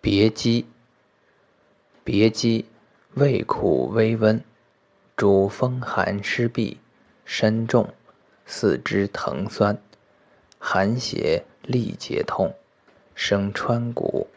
别姬，别姬，味苦微温，主风寒湿痹，身重，四肢疼酸，寒邪力结痛，生川谷。